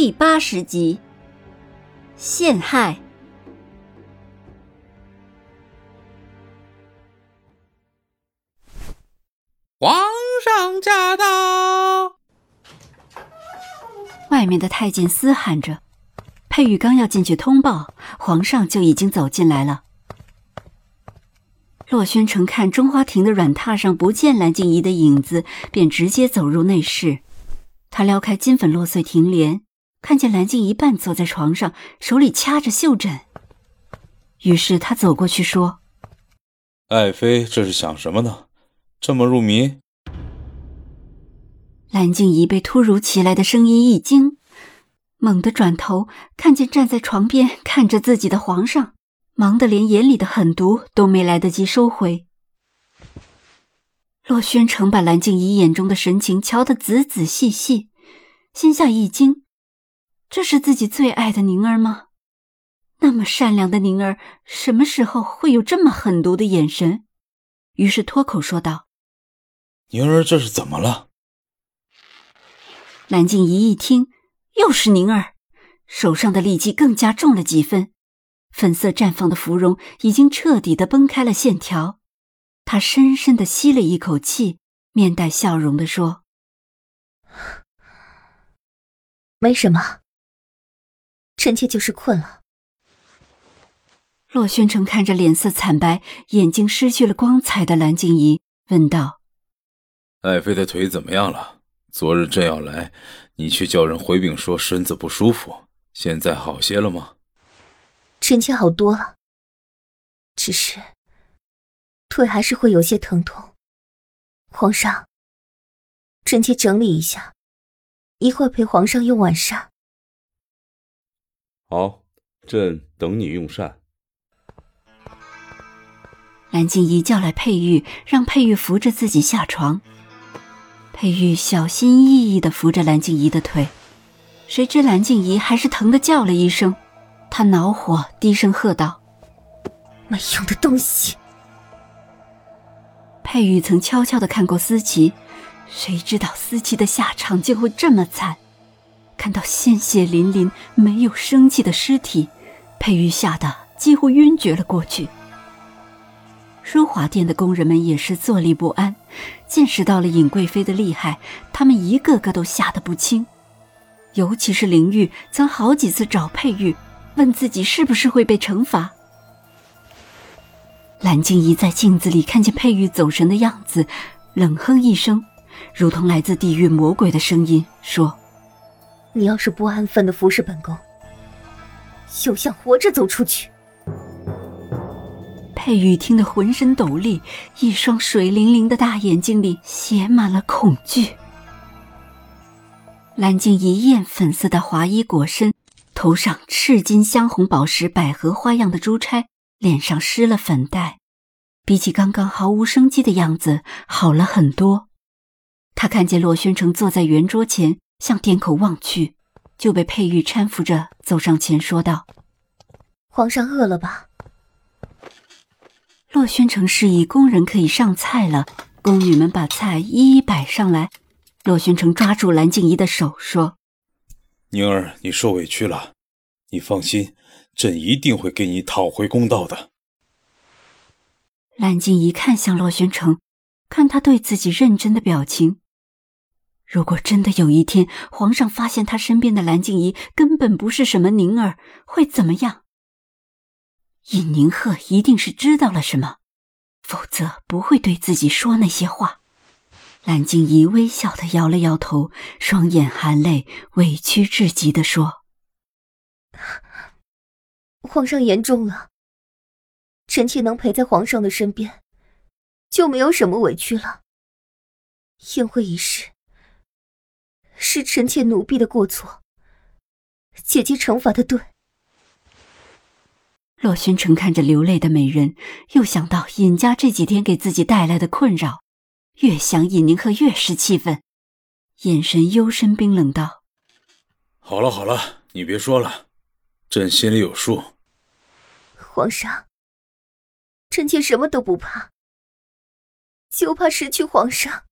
第八十集，陷害。皇上驾到！外面的太监嘶喊着，佩玉刚要进去通报，皇上就已经走进来了。洛宣城看中花亭的软榻上不见蓝静怡的影子，便直接走入内室。他撩开金粉落碎亭帘。看见蓝静怡半坐在床上，手里掐着袖枕，于是他走过去说：“爱妃这是想什么呢？这么入迷？”蓝静怡被突如其来的声音一惊，猛地转头，看见站在床边看着自己的皇上，忙得连眼里的狠毒都没来得及收回。洛轩城把蓝静怡眼中的神情瞧得仔仔细细，心下一惊。这是自己最爱的宁儿吗？那么善良的宁儿，什么时候会有这么狠毒的眼神？于是脱口说道：“宁儿，这是怎么了？”蓝静怡一听，又是宁儿，手上的力气更加重了几分，粉色绽放的芙蓉已经彻底的崩开了线条。她深深的吸了一口气，面带笑容的说：“没什么。”臣妾就是困了。洛宣城看着脸色惨白、眼睛失去了光彩的蓝静怡，问道：“爱妃的腿怎么样了？昨日朕要来，你却叫人回禀说身子不舒服，现在好些了吗？”臣妾好多了，只是腿还是会有些疼痛。皇上，臣妾整理一下，一会儿陪皇上用晚膳。好，朕等你用膳。蓝静怡叫来佩玉，让佩玉扶着自己下床。佩玉小心翼翼的扶着蓝静怡的腿，谁知蓝静怡还是疼的叫了一声，她恼火，低声喝道：“没用的东西！”佩玉曾悄悄的看过思琪，谁知道思琪的下场竟会这么惨。看到鲜血淋淋、没有生气的尸体，佩玉吓得几乎晕厥了过去。淑华殿的宫人们也是坐立不安，见识到了尹贵妃的厉害，他们一个个都吓得不轻。尤其是灵玉，曾好几次找佩玉，问自己是不是会被惩罚。蓝静怡在镜子里看见佩玉走神的样子，冷哼一声，如同来自地狱魔鬼的声音说。你要是不安分的服侍本宫，休想活着走出去！佩玉听得浑身抖栗，一双水灵灵的大眼睛里写满了恐惧。蓝静一艳粉色的华衣裹身，头上赤金镶红宝石百合花样的珠钗，脸上施了粉黛，比起刚刚毫无生机的样子好了很多。他看见洛宣城坐在圆桌前。向店口望去，就被佩玉搀扶着走上前，说道：“皇上饿了吧？”洛宣城示意宫人可以上菜了，宫女们把菜一一摆上来。洛宣城抓住蓝静怡的手说：“宁儿，你受委屈了，你放心，朕一定会给你讨回公道的。”蓝静怡看向洛宣城，看他对自己认真的表情。如果真的有一天，皇上发现他身边的蓝静怡根本不是什么宁儿，会怎么样？尹宁鹤一定是知道了什么，否则不会对自己说那些话。蓝静怡微笑的摇了摇头，双眼含泪，委屈至极的说：“皇上言重了，臣妾能陪在皇上的身边，就没有什么委屈了。宴会一事。”是臣妾奴婢的过错，姐姐惩罚的对。洛宣城看着流泪的美人，又想到尹家这几天给自己带来的困扰，越想尹宁鹤越是气愤，眼神幽深冰冷道：“好了好了，你别说了，朕心里有数。”皇上，臣妾什么都不怕，就怕失去皇上。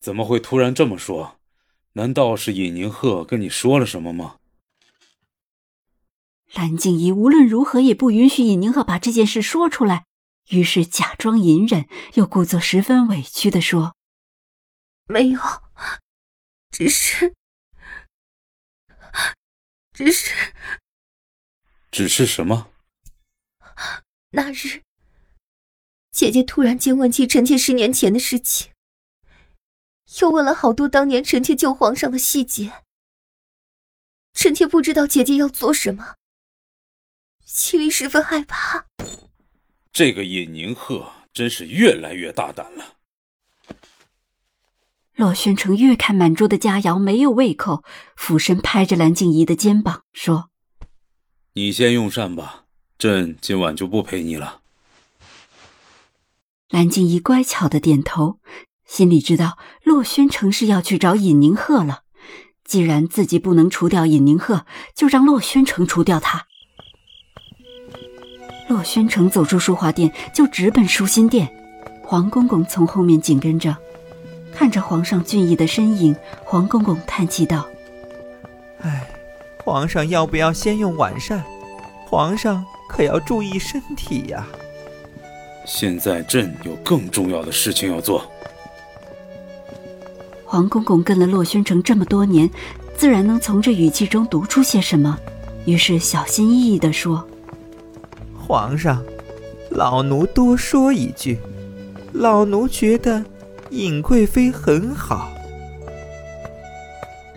怎么会突然这么说？难道是尹宁鹤跟你说了什么吗？蓝静怡无论如何也不允许尹宁鹤把这件事说出来，于是假装隐忍，又故作十分委屈的说：“没有，只是，只是，只是什么？那日，姐姐突然间问起臣妾十年前的事情，又问了好多当年臣妾救皇上的细节，臣妾不知道姐姐要做什么。”心里十分害怕。这个尹宁鹤真是越来越大胆了。洛宣城越看满桌的佳肴没有胃口，俯身拍着蓝静怡的肩膀说：“你先用膳吧，朕今晚就不陪你了。”蓝静怡乖巧的点头，心里知道洛宣城是要去找尹宁鹤了。既然自己不能除掉尹宁鹤，就让洛宣城除掉他。洛宣城走出书画店，就直奔舒心殿。黄公公从后面紧跟着，看着皇上俊逸的身影，黄公公叹气道：“哎，皇上要不要先用晚膳？皇上可要注意身体呀。”现在朕有更重要的事情要做。黄公公跟了洛宣城这么多年，自然能从这语气中读出些什么，于是小心翼翼地说。皇上，老奴多说一句，老奴觉得尹贵妃很好。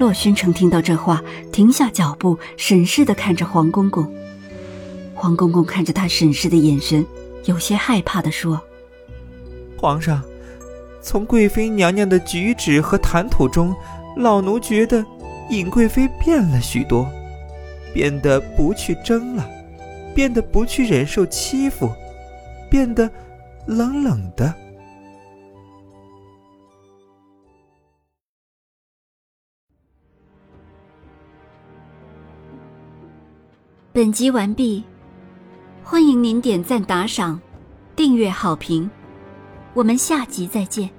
洛宣城听到这话，停下脚步，审视的看着黄公公。黄公公看着他审视的眼神，有些害怕的说：“皇上，从贵妃娘娘的举止和谈吐中，老奴觉得尹贵妃变了许多，变得不去争了。”变得不去忍受欺负，变得冷冷的。本集完毕，欢迎您点赞、打赏、订阅、好评，我们下集再见。